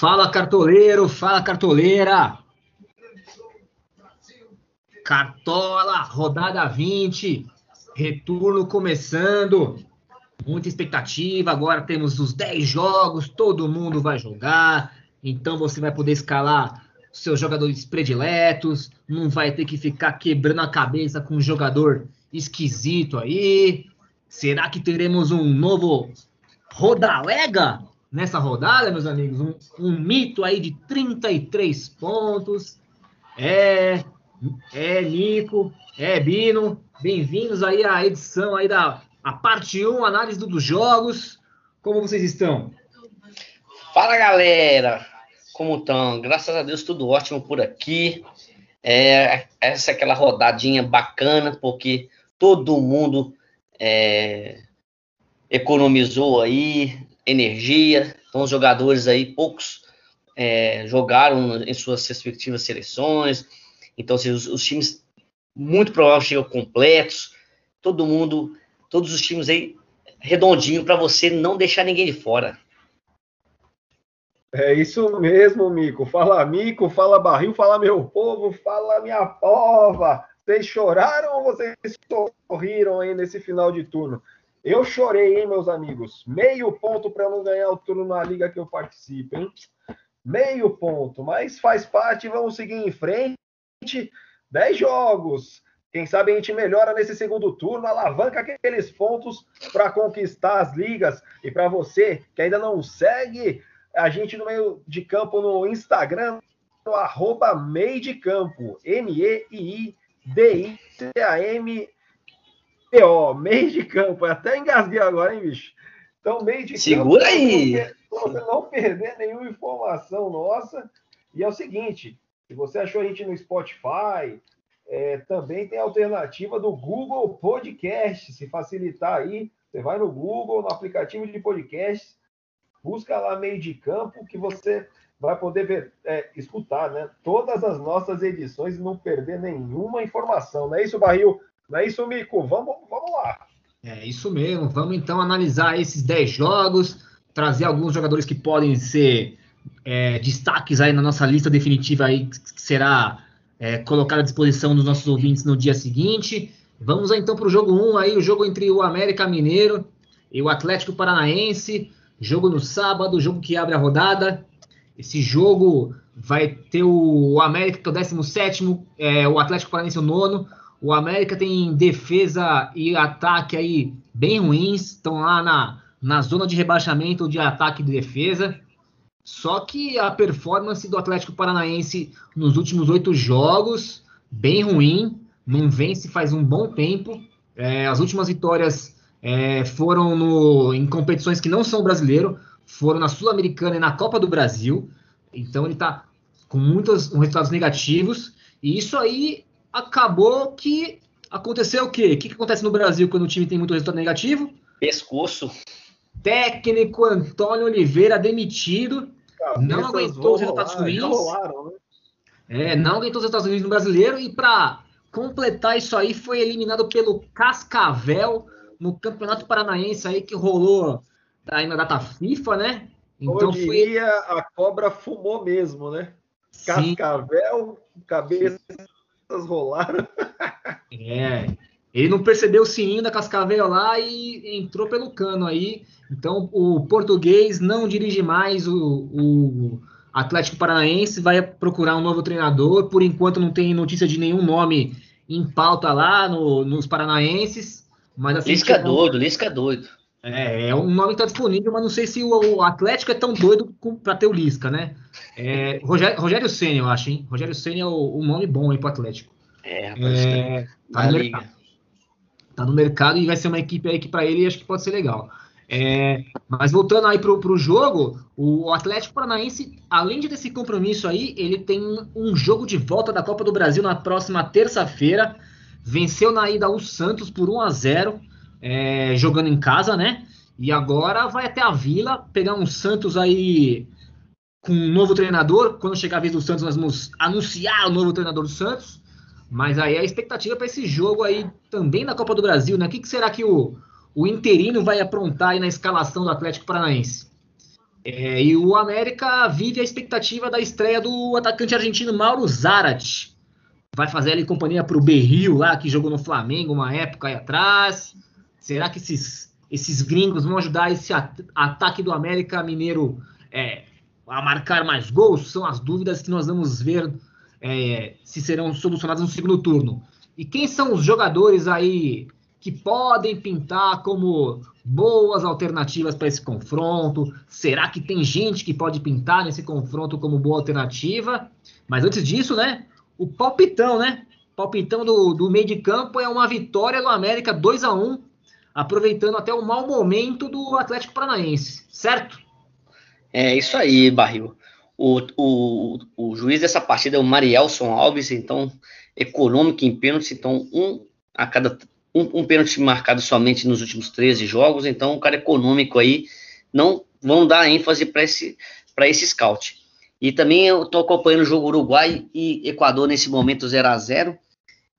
Fala cartoleiro, fala cartoleira. Cartola, rodada 20, retorno começando. Muita expectativa. Agora temos os 10 jogos, todo mundo vai jogar. Então você vai poder escalar seus jogadores prediletos, não vai ter que ficar quebrando a cabeça com um jogador esquisito aí. Será que teremos um novo Rodalega nessa rodada, meus amigos? Um, um mito aí de 33 pontos. É, é Nico, é Bino. Bem-vindos aí à edição aí da a parte 1, análise dos jogos. Como vocês estão? Fala, galera! Como estão? Graças a Deus, tudo ótimo por aqui. É, essa é aquela rodadinha bacana, porque todo mundo é, economizou aí energia. Então, os jogadores aí, poucos é, jogaram em suas respectivas seleções. Então, assim, os, os times muito provavelmente chegam completos. Todo mundo, todos os times aí redondinho para você não deixar ninguém de fora. É isso mesmo, Mico. Fala, Mico, fala, barril, fala, meu povo, fala, minha pova. Vocês choraram ou vocês sorriram aí nesse final de turno? Eu chorei, hein, meus amigos? Meio ponto para não ganhar o turno na liga que eu participo, hein? Meio ponto, mas faz parte, vamos seguir em frente. Dez jogos. Quem sabe a gente melhora nesse segundo turno, alavanca aqueles pontos para conquistar as ligas. E para você que ainda não segue a gente no meio de campo no Instagram, no arroba meio de campo, M-E-I-D-I-C-A-M-P-O, meio de campo. Eu até engasguei agora, hein, bicho? Então, meio de Segura campo. Segura aí! Você não perder nenhuma informação nossa. E é o seguinte: se você achou a gente no Spotify, é, também tem a alternativa do Google Podcast. Se facilitar aí, você vai no Google, no aplicativo de podcast busca lá meio de campo que você vai poder ver, é, escutar né, todas as nossas edições e não perder nenhuma informação. Não é isso, Barril? Não é isso, Mico? Vamos, vamos lá. É isso mesmo. Vamos então analisar esses 10 jogos, trazer alguns jogadores que podem ser é, destaques aí na nossa lista definitiva aí, que será é, colocada à disposição dos nossos ouvintes no dia seguinte. Vamos então para o jogo 1 aí, o jogo entre o América Mineiro e o Atlético Paranaense. Jogo no sábado, jogo que abre a rodada. Esse jogo vai ter o América, que é o 17, é, o Atlético Paranaense o nono. O América tem defesa e ataque aí bem ruins, estão lá na, na zona de rebaixamento de ataque e de defesa. Só que a performance do Atlético Paranaense nos últimos oito jogos, bem ruim, não vence faz um bom tempo. É, as últimas vitórias é, foram no, em competições que não são brasileiro, foram na Sul-Americana e na Copa do Brasil. Então ele está com muitos resultados negativos. E isso aí acabou que aconteceu o quê? O que, que acontece no Brasil quando o time tem muito resultado negativo? Pescoço. Técnico Antônio Oliveira demitido. Cabeças não aguentou os resultados ruins. Rolaram, né? É, não aguentou os resultados ruins no brasileiro. E para completar isso aí, foi eliminado pelo Cascavel no Campeonato Paranaense aí que rolou aí na data FIFA, né? Então diria, foi... a cobra fumou mesmo, né? Sim. Cascavel, cabeças rolaram. é. Ele não percebeu o sininho da Cascavel lá e entrou pelo cano aí. Então o português não dirige mais o, o Atlético Paranaense, vai procurar um novo treinador. Por enquanto não tem notícia de nenhum nome em pauta lá no, nos paranaenses. Mas assim, Lisca é doido, Lisca é doido. É, é um nome que está disponível, mas não sei se o, Atlético é tão doido para ter o Lisca, né? É, Rogério, Rogério Senna, eu acho, hein? Rogério Senna é o, o nome bom aí para o Atlético. É, rapaz, é, tá, no mercado. tá no mercado e vai ser uma equipe aí que para ele acho que pode ser legal. É, mas voltando aí pro, pro jogo, o Atlético Paranaense, além de ter esse compromisso aí, ele tem um jogo de volta da Copa do Brasil na próxima terça-feira venceu na ida o Santos por 1 a 0 é, jogando em casa, né? E agora vai até a Vila pegar um Santos aí com um novo treinador. Quando chegar a vez do Santos, nós vamos anunciar o novo treinador do Santos. Mas aí a expectativa para esse jogo aí também na Copa do Brasil, né? O que, que será que o, o interino vai aprontar aí na escalação do Atlético Paranaense? É, e o América vive a expectativa da estreia do atacante argentino Mauro Zarate. Vai fazer ali companhia para o Berril lá, que jogou no Flamengo uma época aí atrás. Será que esses, esses gringos vão ajudar esse at ataque do América Mineiro é, a marcar mais gols? São as dúvidas que nós vamos ver é, se serão solucionadas no segundo turno. E quem são os jogadores aí que podem pintar como boas alternativas para esse confronto? Será que tem gente que pode pintar nesse confronto como boa alternativa? Mas antes disso, né? O palpitão, né? Palpitão do, do meio de campo é uma vitória do América 2 a 1 aproveitando até o mau momento do Atlético Paranaense, certo? É isso aí, Barril. O, o, o juiz dessa partida é o Marielson Alves, então econômico em pênalti, então um a cada um, um pênalti marcado somente nos últimos 13 jogos, então um cara econômico aí, não vão dar ênfase para esse, esse scout. E também eu estou acompanhando o jogo Uruguai e Equador nesse momento 0 a 0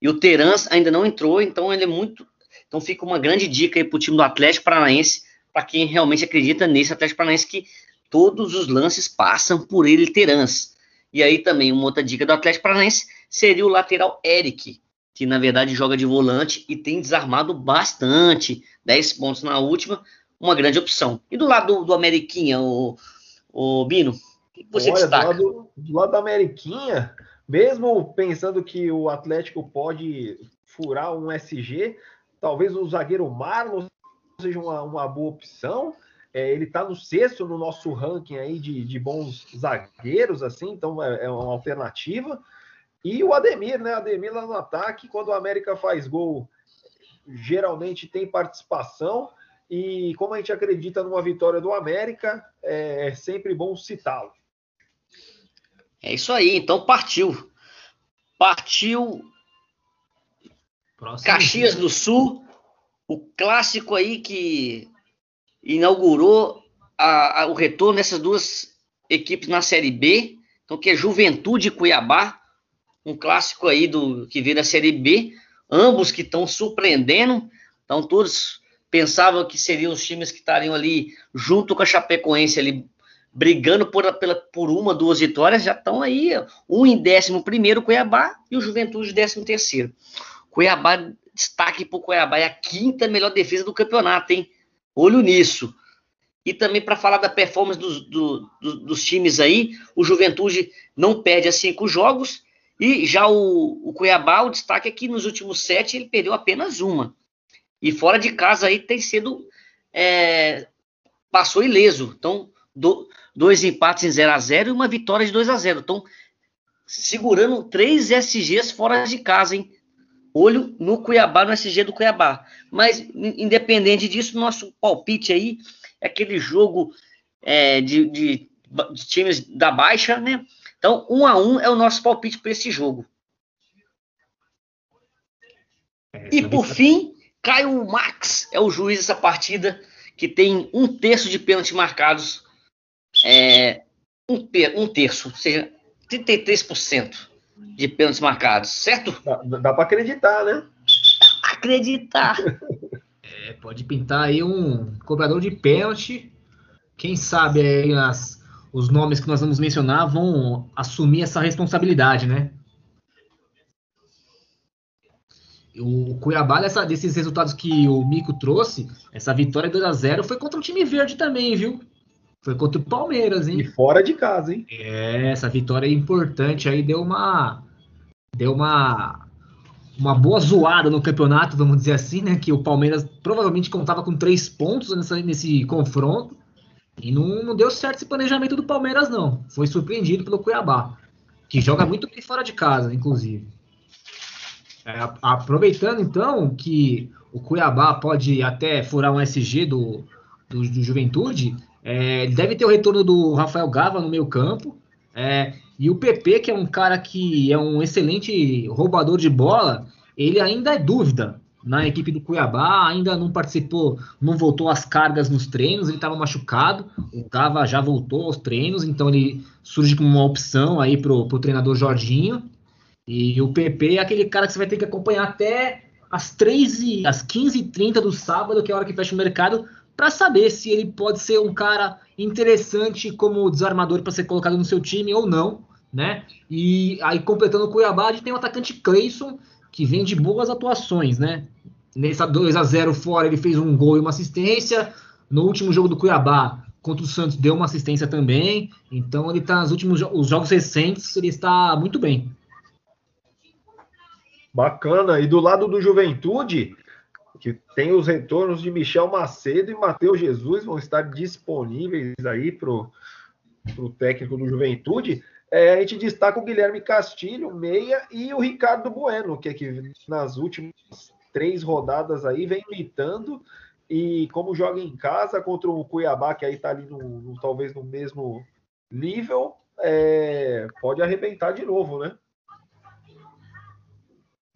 E o Terans ainda não entrou, então ele é muito. Então fica uma grande dica aí para o time do Atlético Paranaense, para quem realmente acredita nesse Atlético Paranaense, que todos os lances passam por ele, Terans. E aí também uma outra dica do Atlético Paranaense seria o lateral Eric, que na verdade joga de volante e tem desarmado bastante, 10 pontos na última, uma grande opção. E do lado do, do Ameriquinha, o, o Bino, o que você Olha, destaca? Do lado, do lado da Ameriquinha, mesmo pensando que o Atlético pode furar um SG, talvez o zagueiro Marlon seja uma, uma boa opção. É, ele está no sexto no nosso ranking aí de, de bons zagueiros, assim, então é, é uma alternativa. E o Ademir, né? Ademir lá no ataque, quando o América faz gol, geralmente tem participação. E como a gente acredita numa vitória do América, é, é sempre bom citá-lo. É isso aí, então partiu. Partiu Próximo Caxias dia. do Sul, o clássico aí que inaugurou a, a, o retorno dessas duas equipes na Série B, então que é Juventude e Cuiabá, um clássico aí do que veio da Série B, ambos que estão surpreendendo, então todos pensavam que seriam os times que estariam ali junto com a Chapecoense ali brigando por, pela, por uma, duas vitórias, já estão aí, um em décimo primeiro, Cuiabá, e o Juventude décimo terceiro. Cuiabá, destaque para o Cuiabá, é a quinta melhor defesa do campeonato, hein? Olho nisso. E também para falar da performance dos, do, do, dos times aí, o Juventude não perde a cinco jogos e já o, o Cuiabá, o destaque é que nos últimos sete ele perdeu apenas uma. E fora de casa aí tem sido. É, passou ileso. Então, do, dois empates em 0 a 0 e uma vitória de 2 a 0 Então, segurando três SGs fora de casa, hein? Olho no Cuiabá, no SG do Cuiabá. Mas, independente disso, nosso palpite aí é aquele jogo é, de, de, de times da baixa, né? Então, um a um é o nosso palpite para esse jogo. E por fim, Caio Max é o juiz dessa partida, que tem um terço de pênaltis marcados. É, um, um terço, ou seja, 33% de pênaltis marcados, certo? Dá, dá para acreditar, né? Acreditar. É, pode pintar aí um cobrador de pênalti. Quem sabe aí as os nomes que nós vamos mencionar vão assumir essa responsabilidade, né? O Cuiabá, dessa, desses resultados que o Mico trouxe, essa vitória 2 a 0 foi contra o time verde também, viu? Foi contra o Palmeiras, hein? E fora de casa, hein? É, essa vitória é importante aí, deu uma. Deu uma. Uma boa zoada no campeonato, vamos dizer assim, né? Que o Palmeiras provavelmente contava com três pontos nessa, nesse confronto. E não, não deu certo esse planejamento do Palmeiras, não. Foi surpreendido pelo Cuiabá, que joga muito bem fora de casa, inclusive. É, aproveitando, então, que o Cuiabá pode até furar um SG do, do, do Juventude, é, deve ter o retorno do Rafael Gava no meio campo. É, e o PP, que é um cara que é um excelente roubador de bola, ele ainda é dúvida na equipe do Cuiabá, ainda não participou, não voltou às cargas nos treinos, ele estava machucado, o Gava já voltou aos treinos, então ele surge como uma opção aí pro, pro treinador Jorginho, e o PP é aquele cara que você vai ter que acompanhar até as 3 às 15h30 do sábado, que é a hora que fecha o mercado, para saber se ele pode ser um cara interessante como desarmador para ser colocado no seu time ou não, né? E aí completando o Cuiabá, a gente tem o atacante Cleison, que vem de boas atuações, né? Nessa 2 a 0 fora, ele fez um gol e uma assistência. No último jogo do Cuiabá, contra o Santos, deu uma assistência também. Então ele está nos últimos os jogos recentes, ele está muito bem. Bacana. E do lado do Juventude, que tem os retornos de Michel Macedo e Matheus Jesus, vão estar disponíveis aí para o técnico do Juventude. É, a gente destaca o Guilherme Castilho, meia, e o Ricardo Bueno, que, é que nas últimas três rodadas aí vem imitando. E como joga em casa contra o Cuiabá, que aí está ali no, no, talvez no mesmo nível, é, pode arrebentar de novo, né?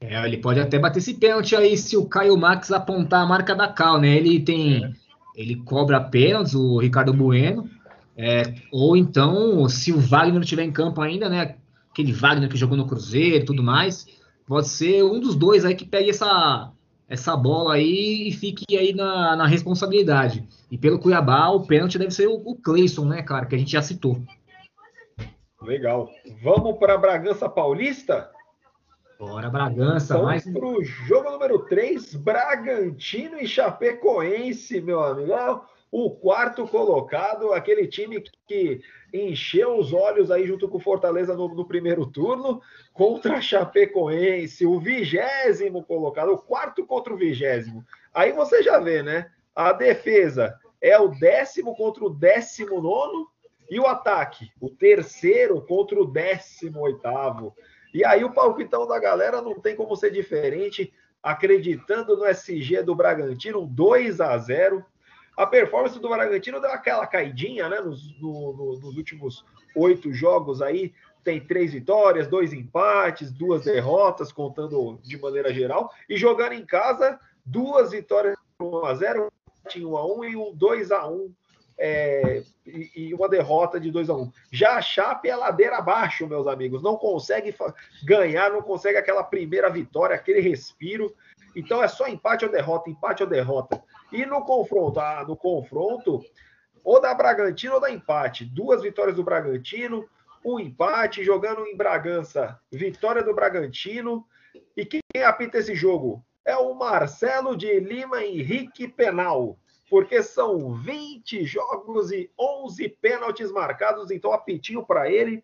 É, ele pode até bater esse pênalti aí se o Caio Max apontar a marca da Cal, né? Ele tem. É. Ele cobra pênaltis, o Ricardo Bueno. É, ou então, se o Wagner estiver em campo ainda, né? Aquele Wagner que jogou no Cruzeiro e tudo mais, pode ser um dos dois aí que pegue essa, essa bola aí e fique aí na, na responsabilidade. E pelo Cuiabá, o pênalti deve ser o, o Cleison, né, cara? Que a gente já citou. Legal. Vamos para Bragança Paulista? Bora, Bragança. Vamos mais... para o jogo número 3, Bragantino e Chapecoense, meu amigo. É o quarto colocado, aquele time que encheu os olhos aí junto com o Fortaleza no, no primeiro turno, contra a Chapecoense, o vigésimo colocado, o quarto contra o vigésimo. Aí você já vê, né? A defesa é o décimo contra o décimo nono, e o ataque, o terceiro contra o décimo oitavo. E aí o palpitão da galera não tem como ser diferente, acreditando no SG do Bragantino, 2 a 0 A performance do Bragantino deu aquela caidinha, né? Nos, no, no, nos últimos oito jogos aí, tem três vitórias, dois empates, duas derrotas, contando de maneira geral. E jogando em casa, duas vitórias 1 a 0 1 a 1 e um 2 a 1 é, e, e, uma derrota de 2 a 1 um. Já a Chape é ladeira abaixo, meus amigos. Não consegue ganhar, não consegue aquela primeira vitória, aquele respiro. Então é só empate ou derrota, empate ou derrota. E no confronto, ah, no confronto, ou da Bragantino ou da empate. Duas vitórias do Bragantino, um empate, jogando em Bragança, vitória do Bragantino. E quem apita esse jogo? É o Marcelo de Lima Henrique Penal porque são 20 jogos e 11 pênaltis marcados, então apitinho para ele,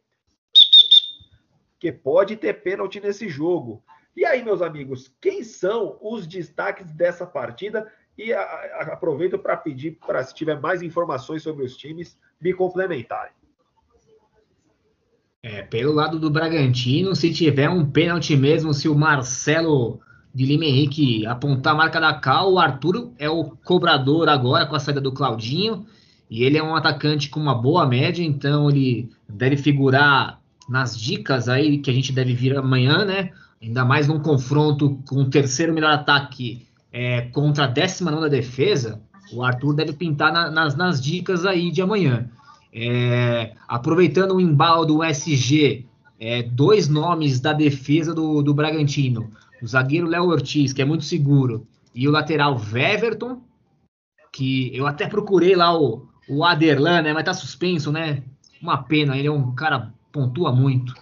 que pode ter pênalti nesse jogo. E aí, meus amigos, quem são os destaques dessa partida? E a, a, aproveito para pedir para, se tiver mais informações sobre os times, me complementarem. É, pelo lado do Bragantino, se tiver um pênalti mesmo, se o Marcelo Lima Henrique apontar a marca da Cal. O Arthur é o cobrador agora com a saída do Claudinho. E ele é um atacante com uma boa média, então ele deve figurar nas dicas aí que a gente deve vir amanhã, né? Ainda mais num confronto com o terceiro melhor ataque é, contra a 19 defesa. O Arthur deve pintar na, nas, nas dicas aí de amanhã. É, aproveitando o embalo do SG, é, dois nomes da defesa do, do Bragantino o zagueiro Léo Ortiz, que é muito seguro, e o lateral Weverton, que eu até procurei lá o, o Aderlan, né? Mas tá suspenso, né? Uma pena, ele é um cara pontua muito.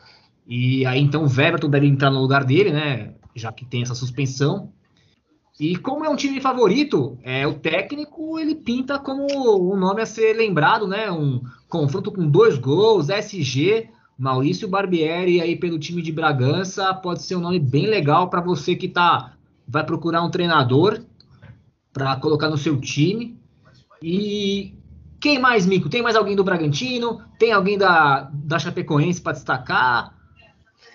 E aí então o Weverton deve entrar no lugar dele, né? Já que tem essa suspensão. E como é um time favorito, é o técnico ele pinta como um nome a ser lembrado, né? Um confronto com dois gols, SG, Maurício Barbieri aí pelo time de Bragança pode ser um nome bem legal para você que tá vai procurar um treinador para colocar no seu time. E quem mais, Mico? Tem mais alguém do Bragantino? Tem alguém da, da Chapecoense para destacar?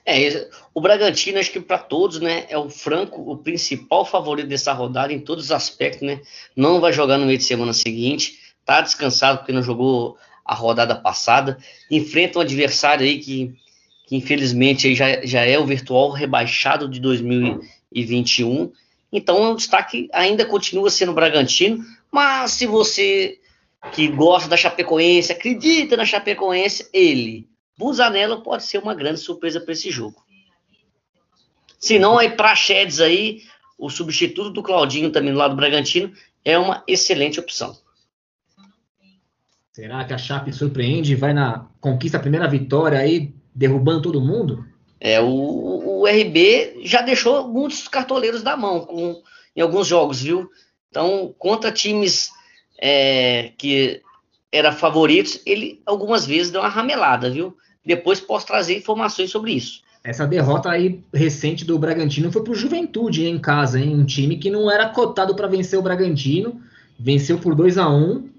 É, o Bragantino, acho que para todos, né, é o franco, o principal favorito dessa rodada em todos os aspectos, né? Não vai jogar no meio de semana seguinte, tá descansado porque não jogou a rodada passada, enfrenta um adversário aí que, que infelizmente aí já, já é o virtual rebaixado de 2021. Então, o destaque ainda continua sendo o Bragantino, mas se você que gosta da Chapecoense, acredita na Chapecoense, ele, Busanello, pode ser uma grande surpresa para esse jogo. Se não, aí Praxedes aí, o substituto do Claudinho também lado do Bragantino, é uma excelente opção. Será que a Chape surpreende e vai na conquista a primeira vitória aí, derrubando todo mundo? É, o, o RB já deixou muitos cartoleiros da mão com, em alguns jogos, viu? Então, contra times é, que era favoritos, ele algumas vezes deu uma ramelada, viu? Depois posso trazer informações sobre isso. Essa derrota aí recente do Bragantino foi pro Juventude em casa, hein? Um time que não era cotado para vencer o Bragantino, venceu por 2 a 1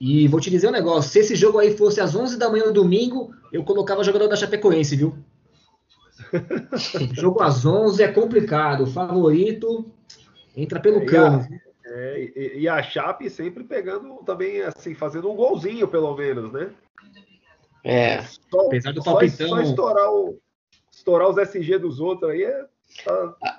e vou te dizer um negócio, se esse jogo aí fosse às 11 da manhã no domingo, eu colocava jogador da Chapecoense, viu? jogo às 11 é complicado, o favorito entra pelo é, cano. É, e, e, a Chape sempre pegando também, assim, fazendo um golzinho, pelo menos, né? É. Só, Apesar do palpitão... Só, só estourar, o, estourar os SG dos outros aí é... Tá...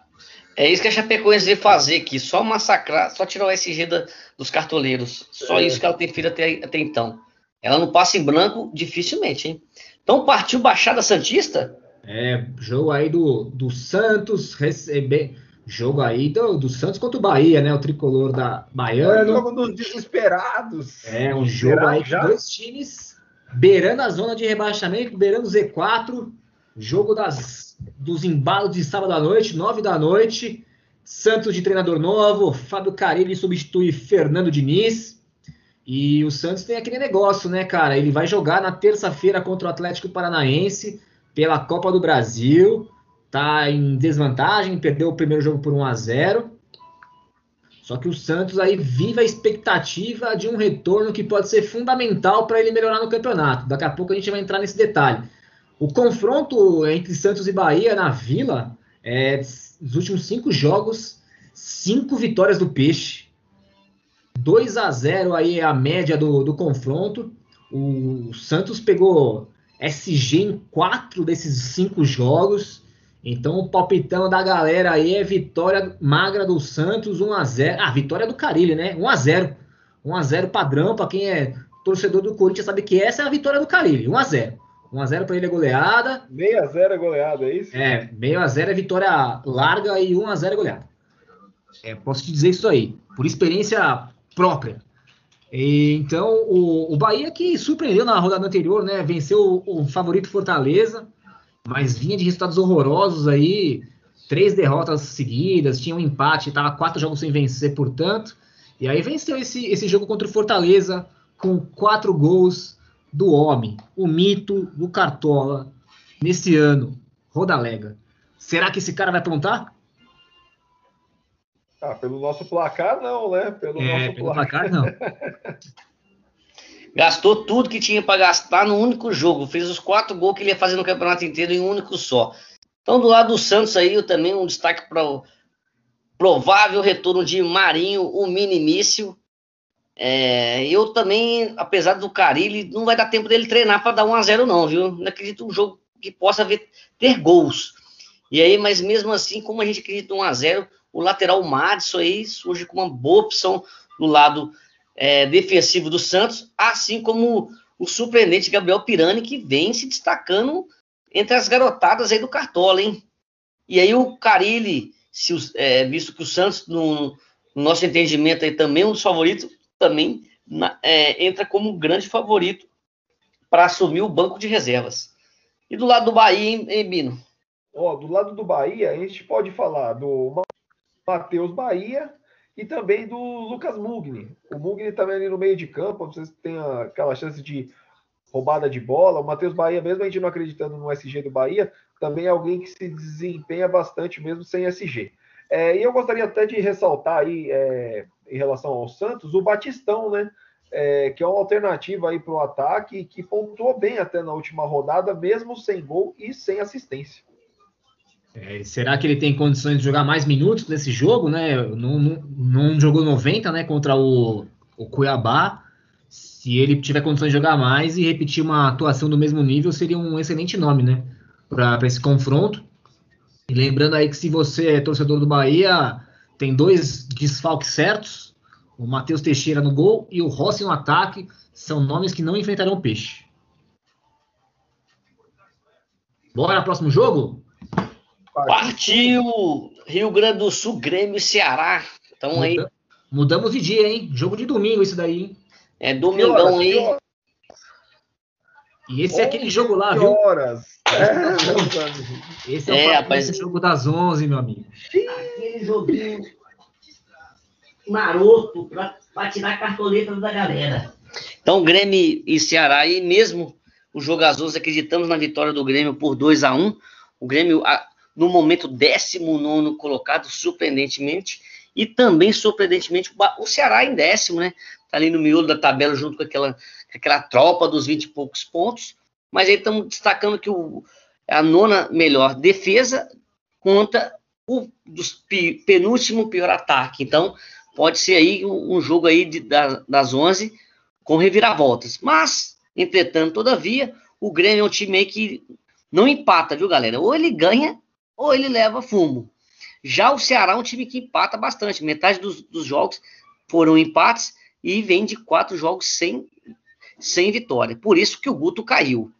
É isso que a Chapecoense veio fazer aqui, só massacrar, só tirar o SG da, dos cartoleiros. Só é. isso que ela tem feito até, até então. Ela não passa em branco dificilmente, hein? Então partiu Baixada Santista? É, jogo aí do, do Santos, receber, jogo aí do, do Santos contra o Bahia, né? O tricolor da Baiano. Jogo dos desesperados. É, um jogo aí de dois times beirando a zona de rebaixamento, beirando o Z4. Jogo das, dos embalos de sábado à noite, nove da noite. Santos de treinador novo, Fábio Carilli substitui Fernando Diniz. E o Santos tem aquele negócio, né, cara? Ele vai jogar na terça-feira contra o Atlético Paranaense pela Copa do Brasil. Tá em desvantagem, perdeu o primeiro jogo por 1 a 0. Só que o Santos aí vive a expectativa de um retorno que pode ser fundamental para ele melhorar no campeonato. Daqui a pouco a gente vai entrar nesse detalhe. O confronto entre Santos e Bahia na Vila, é, nos últimos cinco jogos, cinco vitórias do Peixe. 2 a 0 aí é a média do, do confronto. O Santos pegou SG em quatro desses cinco jogos. Então o palpitão da galera aí é vitória magra do Santos 1 a 0. Ah, vitória do Carilli, né? 1 a 0. 1 a 0 padrão para quem é torcedor do Corinthians sabe que essa é a vitória do Carilli, 1 a 0. 1x0 para ele é goleada. 6x0 é goleada, é isso? É, 6x0 é vitória larga e 1x0 é goleada. É, posso te dizer isso aí, por experiência própria. E, então, o, o Bahia que surpreendeu na rodada anterior, né? Venceu o, o favorito Fortaleza, mas vinha de resultados horrorosos aí. Três derrotas seguidas, tinha um empate, estava quatro jogos sem vencer, portanto. E aí venceu esse, esse jogo contra o Fortaleza com quatro gols do homem, o mito do Cartola, nesse ano, Rodalega. Será que esse cara vai aprontar? Ah, pelo nosso placar, não, né? Pelo é, nosso pelo placar, placar não. Gastou tudo que tinha para gastar no único jogo. Fez os quatro gols que ele ia fazer no campeonato inteiro em um único só. Então, do lado do Santos aí, eu também um destaque para o provável retorno de Marinho, o minimício. É, eu também, apesar do Carilli, não vai dar tempo dele treinar para dar 1 a 0 não, viu? Não acredito um jogo que possa ver, ter gols. E aí, mas mesmo assim, como a gente acredita 1 a 0 o lateral Madison aí surge como uma boa opção no lado é, defensivo do Santos, assim como o surpreendente Gabriel Pirani, que vem se destacando entre as garotadas aí do Cartola, hein? E aí o Carilli, se, é, visto que o Santos, no, no nosso entendimento, aí também é um dos favoritos, também na, é, entra como grande favorito para assumir o banco de reservas. E do lado do Bahia, hein, hein Bino? Ó, do lado do Bahia, a gente pode falar do Matheus Bahia e também do Lucas Mugni. O Mugni também ali no meio de campo, vocês têm aquela chance de roubada de bola. O Matheus Bahia, mesmo a gente não acreditando no SG do Bahia, também é alguém que se desempenha bastante mesmo sem SG. É, e eu gostaria até de ressaltar aí, é, em relação ao Santos, o Batistão, né? É, que é uma alternativa aí para o ataque, que pontuou bem até na última rodada, mesmo sem gol e sem assistência. É, será que ele tem condições de jogar mais minutos nesse jogo, né? Não, não, não jogou 90, né, contra o, o Cuiabá. Se ele tiver condições de jogar mais e repetir uma atuação do mesmo nível, seria um excelente nome, né, para esse confronto. E lembrando aí que se você é torcedor do Bahia, tem dois desfalques certos, o Matheus Teixeira no gol e o Rossi no ataque, são nomes que não enfrentarão o Peixe. Bora, próximo jogo? Partiu Rio Grande do Sul, Grêmio e Ceará. Então aí. Mudamos de dia, hein? Jogo de domingo, isso daí, hein? É domingão aí. E esse é aquele jogo lá, viu? horas. É, esse é o é, rapaz, jogo das 11, meu amigo. Aquele joguinho maroto para tirar cartoleta da galera. Então, Grêmio e Ceará, e mesmo os jogadores acreditamos na vitória do Grêmio por 2 a 1 O Grêmio, no momento 19 colocado, surpreendentemente, e também, surpreendentemente, o Ceará em décimo, né? Tá ali no miolo da tabela, junto com aquela, aquela tropa dos 20 e poucos pontos. Mas aí estamos destacando que o, a nona melhor defesa conta o dos penúltimo pior ataque. Então, pode ser aí um, jogo aí de, da, das 11 com reviravoltas. Mas, entretanto, todavia, o Grêmio é um time que não empata, viu, galera? Ou ele ganha ou ele leva fumo. Já o Ceará é um time que empata bastante. Metade dos, dos jogos foram empates e vem de quatro jogos sem, sem vitória. Por isso que o Guto caiu.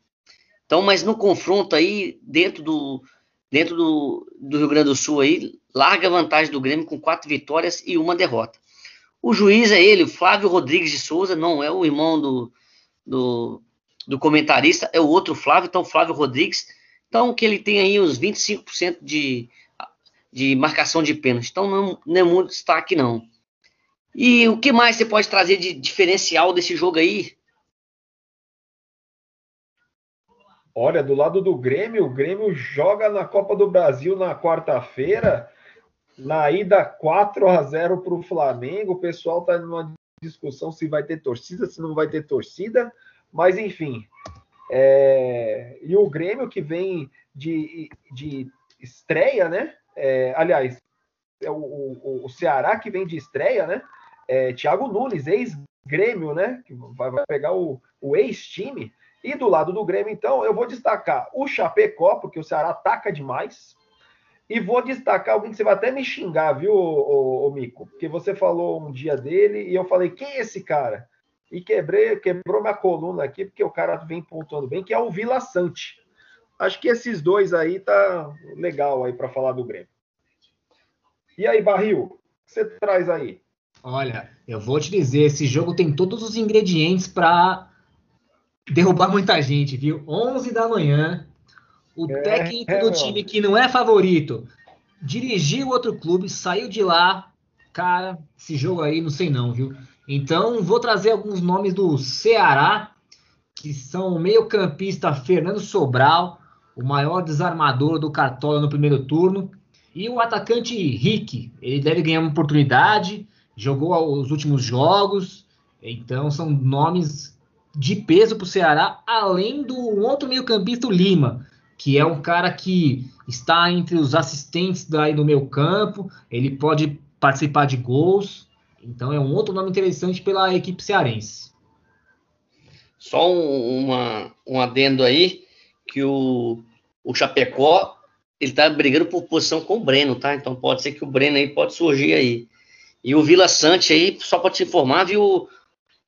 Então, mas no confronto aí, dentro do, dentro do, do Rio Grande do Sul aí, larga vantagem do Grêmio com quatro vitórias e uma derrota. O juiz é ele, Flávio Rodrigues de Souza, não é o irmão do, do, do comentarista, é o outro Flávio, então Flávio Rodrigues. Então, que ele tem aí uns 25% de, de marcação de pênalti. Então, não, não é muito destaque, não. E o que mais você pode trazer de diferencial desse jogo aí? Olha, do lado do Grêmio, o Grêmio joga na Copa do Brasil na quarta-feira, na ida 4 a 0 para o Flamengo. O pessoal está numa discussão se vai ter torcida, se não vai ter torcida, mas enfim. É... E o Grêmio que vem de, de estreia, né? É, aliás, é o, o, o, Ceará que vem de estreia, né? É, Thiago Nunes, ex-Grêmio, né? Que vai, vai pegar o, o ex-time. E do lado do Grêmio, então, eu vou destacar o Chapecó, porque o Ceará ataca demais. E vou destacar alguém que você vai até me xingar, viu, ô, ô, ô, Mico? Porque você falou um dia dele e eu falei, quem é esse cara? E quebrei, quebrou minha coluna aqui, porque o cara vem pontuando bem, que é o Vila Sante. Acho que esses dois aí tá legal aí para falar do Grêmio. E aí, Barril, o que você traz aí? Olha, eu vou te dizer, esse jogo tem todos os ingredientes para derrubar muita gente, viu? 11 da manhã, o é, técnico é, do time que não é favorito dirigiu outro clube, saiu de lá. Cara, esse jogo aí não sei não, viu? Então, vou trazer alguns nomes do Ceará, que são o meio-campista Fernando Sobral, o maior desarmador do Cartola no primeiro turno, e o atacante Rick. Ele deve ganhar uma oportunidade, jogou os últimos jogos, então são nomes de peso para o Ceará, além do outro meio-campista, Lima, que é um cara que está entre os assistentes daí no meu campo, ele pode participar de gols, então é um outro nome interessante pela equipe cearense. Só um, uma, um adendo aí, que o, o Chapecó, ele tá brigando por posição com o Breno, tá? Então pode ser que o Breno aí pode surgir aí. E o Vila Sante aí, só para te informar, viu,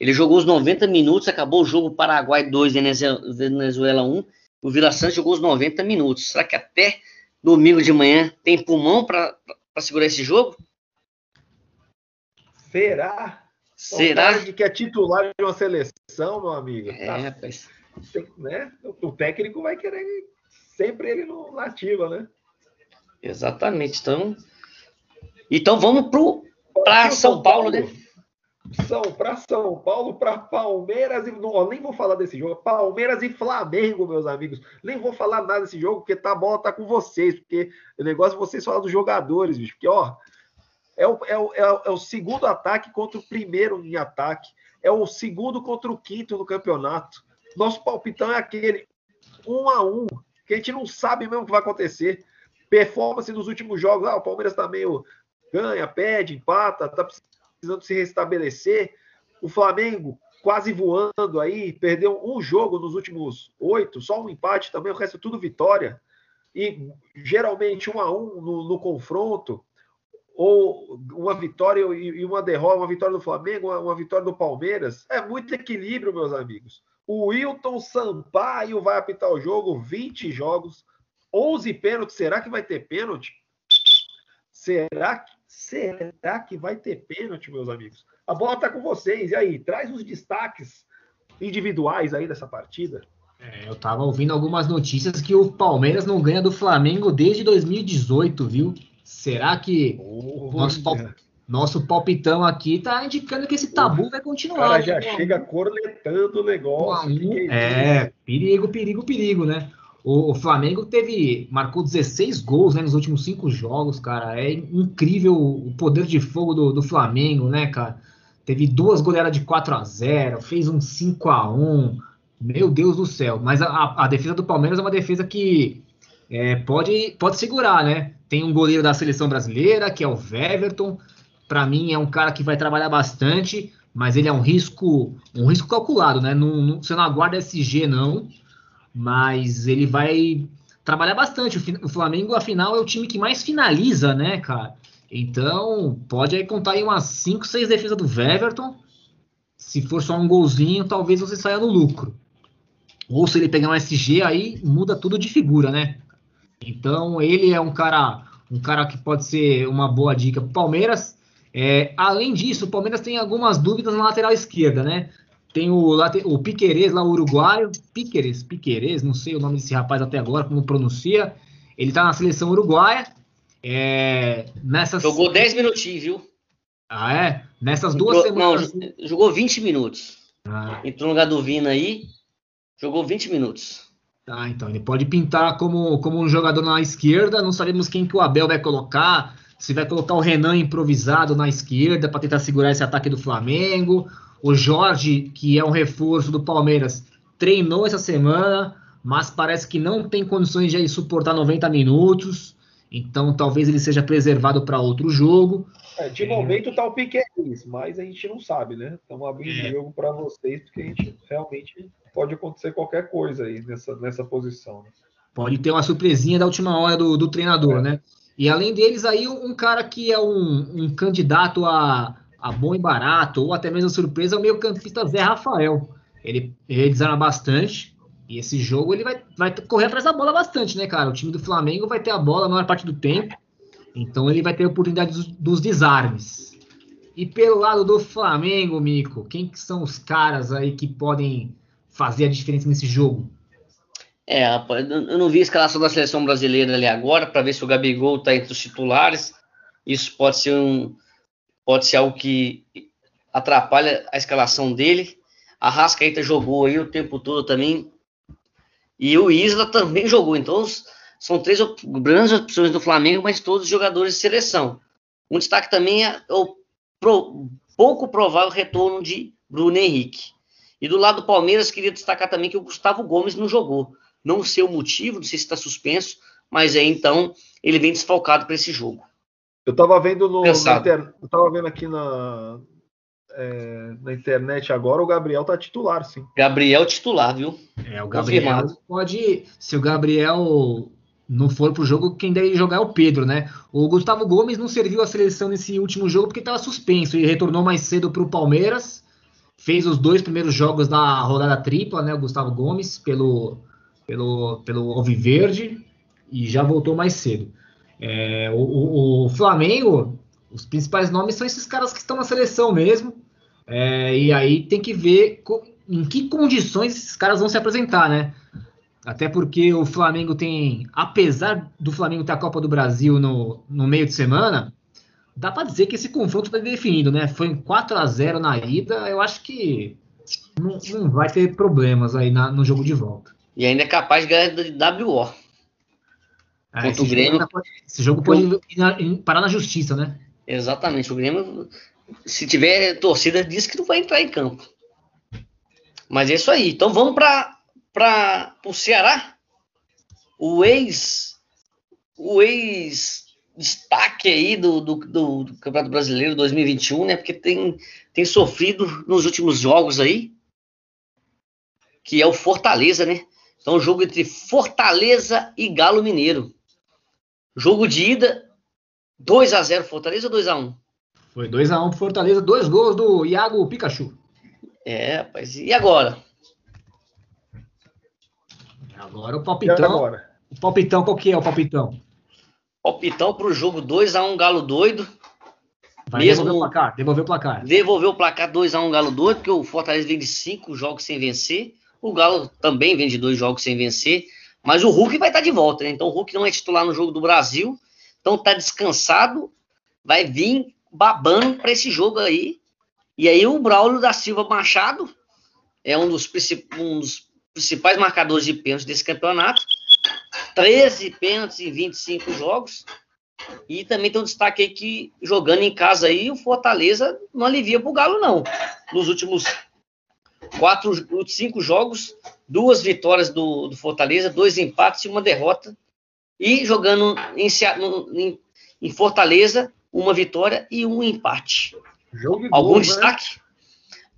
ele jogou os 90 minutos, acabou o jogo Paraguai 2, Venezuela 1. O Vila Santos jogou os 90 minutos. Será que até domingo de manhã tem pulmão para segurar esse jogo? Será? Será? de que é titular de uma seleção, meu amigo. É, tá, rapaz. Tem, né? O técnico vai querer sempre ele no nativa, né? Exatamente. Então, então vamos para São Paulo, Paulo, né? São para São Paulo, para Palmeiras e não, nem vou falar desse jogo, Palmeiras e Flamengo, meus amigos. Nem vou falar nada desse jogo, porque tá bom, tá com vocês, porque o negócio é vocês falar dos jogadores, bicho, porque ó, é o, é, o, é o segundo ataque contra o primeiro em ataque, é o segundo contra o quinto no campeonato. Nosso palpitão é aquele um a um, que a gente não sabe mesmo o que vai acontecer. Performance nos últimos jogos, ah, o Palmeiras tá meio ganha, perde, empata, tá precisando se restabelecer. O Flamengo quase voando aí, perdeu um jogo nos últimos oito, só um empate também, o resto é tudo vitória. E geralmente um a um no, no confronto, ou uma vitória e uma derrota, uma vitória do Flamengo, uma, uma, vitória do Palmeiras. É muito equilíbrio, meus amigos. O Wilton Sampaio vai apitar o jogo, 20 jogos, 11 pênaltis. Será que vai ter pênalti? Será que Será que vai ter pênalti, meus amigos? A bola está com vocês. E aí, traz os destaques individuais aí dessa partida. É, eu tava ouvindo algumas notícias que o Palmeiras não ganha do Flamengo desde 2018, viu? Será que oh, nosso, pal, nosso palpitão aqui tá indicando que esse tabu vai continuar? O cara já né? chega cornetando o negócio. é, é perigo, perigo, perigo, né? O, o, Flamengo teve. marcou 16 gols né, nos últimos cinco jogos, cara. É incrível o poder de fogo do, do Flamengo, né, cara? Teve duas goleadas de 4 a 0 fez um 5 a 1 Meu Deus do céu. Mas a, a defesa do Palmeiras é uma defesa que é, pode, pode segurar, né? Tem um goleiro da seleção brasileira, que é o Weverton. Para mim, é um cara que vai trabalhar bastante, mas ele é um risco um risco calculado, né? Não, não, você não aguarda SG, não mas ele vai trabalhar bastante. O Flamengo, afinal, é o time que mais finaliza, né, cara? Então, pode aí contar aí umas 5, 6 defesas do Weverton. Se for só um golzinho, talvez você saia no lucro. Ou se ele pegar um SG, aí muda tudo de figura, né? Então, ele é um cara, um cara que pode ser uma boa dica para o Palmeiras. É, além disso, o Palmeiras tem algumas dúvidas na lateral esquerda, né? Tem o, o Piquerez lá, o uruguaio. Piquerez, Piquerez, não sei o nome desse rapaz até agora, como pronuncia. Ele tá na seleção uruguaia. É, nessas... Jogou 10 minutinhos, viu? Ah, é? Nessas duas semanas. Não, jogou 20 minutos. Ah. Entrou no lugar do Vina aí, jogou 20 minutos. Tá, então ele pode pintar como, como um jogador na esquerda. Não sabemos quem que o Abel vai colocar. Se vai colocar o Renan improvisado na esquerda para tentar segurar esse ataque do Flamengo o Jorge, que é um reforço do Palmeiras, treinou essa semana, mas parece que não tem condições de suportar 90 minutos. Então talvez ele seja preservado para outro jogo. É, de momento tá o Piqueires, mas a gente não sabe, né? Estamos abrindo é. jogo para vocês, porque a gente realmente pode acontecer qualquer coisa aí nessa, nessa posição. Né? Pode ter uma surpresinha da última hora do, do treinador, é. né? E além deles aí, um cara que é um, um candidato a, a bom e barato, ou até mesmo surpresa, é o meio campista Zé Rafael. Ele, ele desarma bastante, e esse jogo ele vai, vai correr atrás da bola bastante, né, cara? O time do Flamengo vai ter a bola na maior parte do tempo, então ele vai ter a oportunidade dos, dos desarmes. E pelo lado do Flamengo, Mico, quem que são os caras aí que podem fazer a diferença nesse jogo? É, eu não vi a escalação da seleção brasileira ali agora para ver se o Gabigol está entre os titulares. Isso pode ser um, pode ser algo que atrapalha a escalação dele. A Rascaeta jogou aí o tempo todo também. E o Isla também jogou. Então, são três grandes opções do Flamengo, mas todos jogadores de seleção. Um destaque também é o pro, pouco provável retorno de Bruno Henrique. E do lado do Palmeiras, queria destacar também que o Gustavo Gomes não jogou. Não sei o motivo, não sei se está suspenso, mas aí então ele vem desfalcado para esse jogo. Eu estava vendo no, inter... eu tava vendo aqui na, é, na internet agora, o Gabriel tá titular, sim. Gabriel titular, viu? É, o Gabriel Confirmado. pode. Se o Gabriel não for pro jogo, quem deve jogar é o Pedro, né? O Gustavo Gomes não serviu a seleção nesse último jogo porque estava suspenso e retornou mais cedo pro Palmeiras. Fez os dois primeiros jogos da rodada tripla, né? O Gustavo Gomes pelo pelo pelo Alviverde e já voltou mais cedo. É, o, o, Flamengo, os principais nomes são esses caras que estão na seleção mesmo. É, e aí tem que ver em que condições esses caras vão se apresentar, né? Até porque o Flamengo tem, apesar do Flamengo ter a Copa do Brasil no, no meio de semana, dá para dizer que esse confronto está definido, né? Foi um 4 a 0 na ida, eu acho que não, não vai ter problemas aí na, no jogo de volta. E ainda é capaz de ganhar de WO. Ah, contra o Grêmio. Jogo, esse jogo pode parar na justiça, né? Exatamente. O Grêmio, se tiver torcida, diz que não vai entrar em campo. Mas é isso aí. Então vamos para o Ceará. O ex. O ex destaque aí do, do, do, do, Campeonato Brasileiro 2021, né? Porque tem, tem sofrido nos últimos jogos aí. Que é o Fortaleza, né? Então, jogo entre Fortaleza e Galo Mineiro. Jogo de ida, 2 a 0 Fortaleza ou 2 a 1 Foi 2 a 1 pro Fortaleza, dois gols do Iago Pikachu. É, rapaz. E agora? Agora o palpitão. Agora? O palpitão, qual que é o palpitão? Palpitão pro jogo 2 a 1 Galo doido. Vai Mesmo devolver o placar, devolver o placar. Devolver o placar 2 a 1 Galo doido, porque o Fortaleza vem de 5 jogos sem vencer. O Galo também vem de dois jogos sem vencer, mas o Hulk vai estar de volta, né? Então o Hulk não é titular no jogo do Brasil, então tá descansado, vai vir babando para esse jogo aí. E aí o Braulio da Silva Machado é um dos, um dos principais marcadores de pênalti desse campeonato. 13 pênaltis em 25 jogos. E também tem um destaque aí que, jogando em casa aí, o Fortaleza não alivia pro Galo, não. Nos últimos quatro, cinco jogos, duas vitórias do, do Fortaleza, dois empates e uma derrota. E jogando em, em, em Fortaleza, uma vitória e um empate. Algum gol, né? destaque? Né?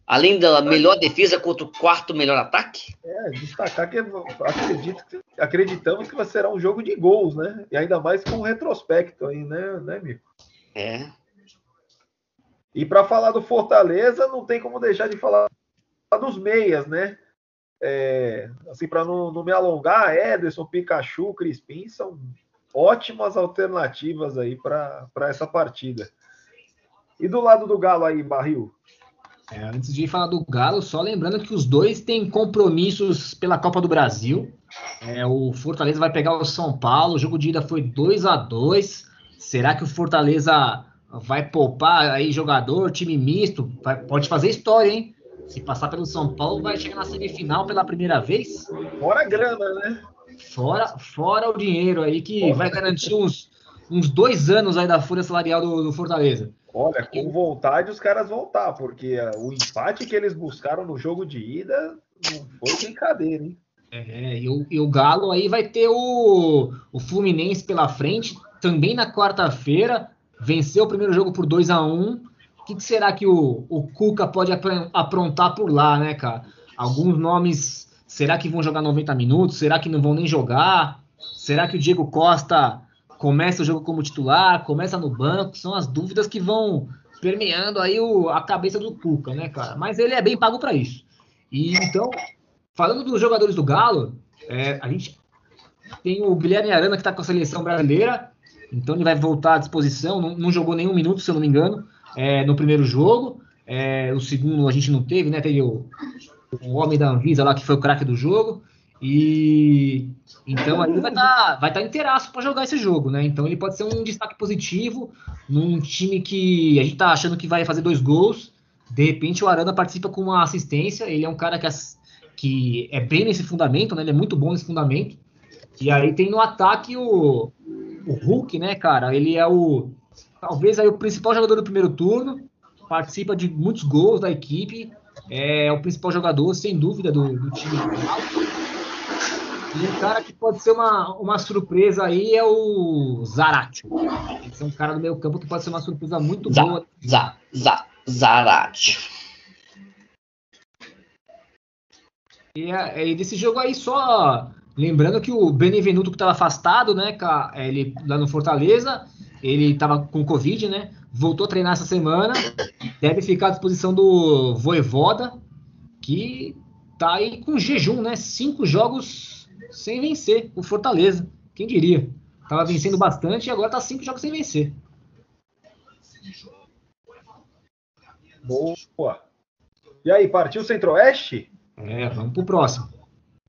Além da melhor defesa contra o quarto melhor ataque? É, destacar que acredito, acreditamos que será um jogo de gols, né? E ainda mais com o retrospecto aí, né, né, Mico? É. E para falar do Fortaleza, não tem como deixar de falar dos meias, né? É, assim, para não, não, me alongar, Ederson, Pikachu, Crispim são ótimas alternativas aí para essa partida. E do lado do Galo aí, Barril? É, antes de falar do Galo, só lembrando que os dois têm compromissos pela Copa do Brasil. É, o Fortaleza vai pegar o São Paulo. O jogo de ida foi 2 a 2 Será que o Fortaleza vai poupar aí jogador, time misto? Vai, pode fazer história, hein? Se passar pelo São Paulo, vai chegar na semifinal pela primeira vez. Fora a grana, né? Fora, fora o dinheiro aí que fora. vai garantir uns, uns dois anos aí da folha salarial do, do Fortaleza. Olha, com vontade os caras voltar, porque o empate que eles buscaram no jogo de ida não foi brincadeira, hein? É, e o, e o Galo aí vai ter o, o Fluminense pela frente, também na quarta-feira, venceu o primeiro jogo por 2 a 1 O que, que, será que o, o Cuca pode aprontar por lá, né, cara? Alguns nomes, será que vão jogar 90 minutos? Será que não vão nem jogar? Será que o Diego Costa começa o jogo como titular, começa no banco, são as dúvidas que vão permeando aí o, a cabeça do Cuca, né, cara? Mas ele é bem pago para isso. E então, falando dos jogadores do Galo, é, a gente tem o Guilherme Arana que está com a seleção brasileira, então ele vai voltar à disposição. Não, não jogou nenhum minuto, se eu não me engano, é, no primeiro jogo. É, o segundo a gente não teve, né? Teve o, o homem da Anvisa lá que foi o craque do jogo. E então aí vai estar tá, vai tá inteiraço para jogar esse jogo, né? Então ele pode ser um destaque positivo num time que a gente tá achando que vai fazer dois gols. De repente o Arana participa com uma assistência. Ele é um cara que, que é bem nesse fundamento, né? Ele é muito bom nesse fundamento. E aí tem no ataque o, o Hulk, né, cara? Ele é o talvez aí o principal jogador do primeiro turno. Participa de muitos gols da equipe. É o principal jogador, sem dúvida, do, do time. E um cara que pode ser uma, uma surpresa aí é o Zarate. Esse é um cara do meio campo que pode ser uma surpresa muito za, boa. Za, za, Zarate. E, é, e desse jogo aí só lembrando que o Benevenuto que estava afastado, né, ele lá no Fortaleza, ele estava com Covid, né? Voltou a treinar essa semana, deve ficar à disposição do Voivoda, que tá aí com jejum, né? Cinco jogos sem vencer o Fortaleza. Quem diria? Tava vencendo bastante e agora tá cinco jogos sem vencer. Boa. E aí, partiu Centro-Oeste? É, vamos pro próximo.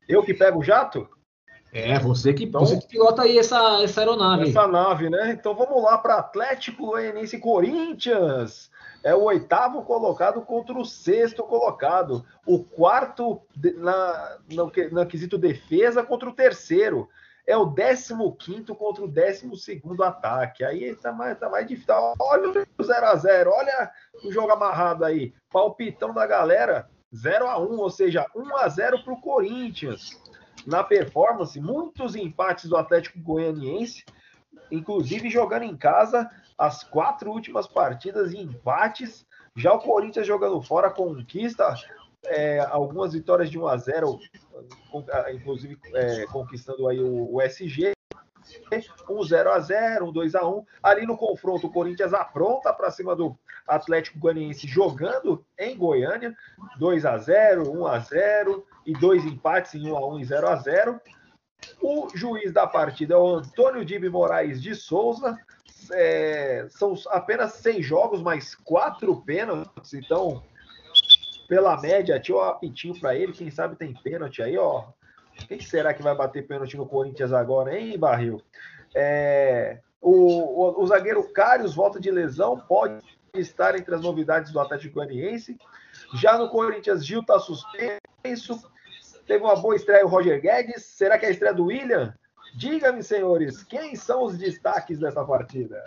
Eu que pego o jato? É, você que, então, você que pilota aí essa, essa aeronave. Essa nave, né? Então vamos lá para Atlético Goianiense Corinthians é o oitavo colocado contra o sexto colocado. O quarto na, no, no quesito defesa contra o terceiro. É o décimo quinto contra o décimo segundo ataque. Aí tá mais, tá mais difícil. Olha o 0x0, olha o jogo amarrado aí. Palpitão da galera, 0 a 1 ou seja, 1 a 0 para o Corinthians. Na performance, muitos empates do Atlético Goianiense, inclusive jogando em casa, as quatro últimas partidas em empates. Já o Corinthians jogando fora conquista é, algumas vitórias de 1 a 0, inclusive é, conquistando aí o, o SG. Um 0 a 0 um 2 a 1 Ali no confronto, o Corinthians apronta para cima do Atlético Goianiense jogando em Goiânia. 2 a 0 1 a 0 e dois empates em 1 a 1 e 0 a 0 O juiz da partida é o Antônio Dibe Moraes de Souza é, são apenas seis jogos, mas quatro pênaltis. Então, pela média, tinha o apitinho para ele, quem sabe tem pênalti aí, ó. Quem será que vai bater pênalti no Corinthians agora, hein, Barril? É, o, o, o, zagueiro Cários volta de lesão, pode estar entre as novidades do Atlético Goianiense. Já no Corinthians, Gil está suspenso. Teve uma boa estreia o Roger Guedes. Será que é a estreia do William? Diga-me, senhores, quem são os destaques dessa partida?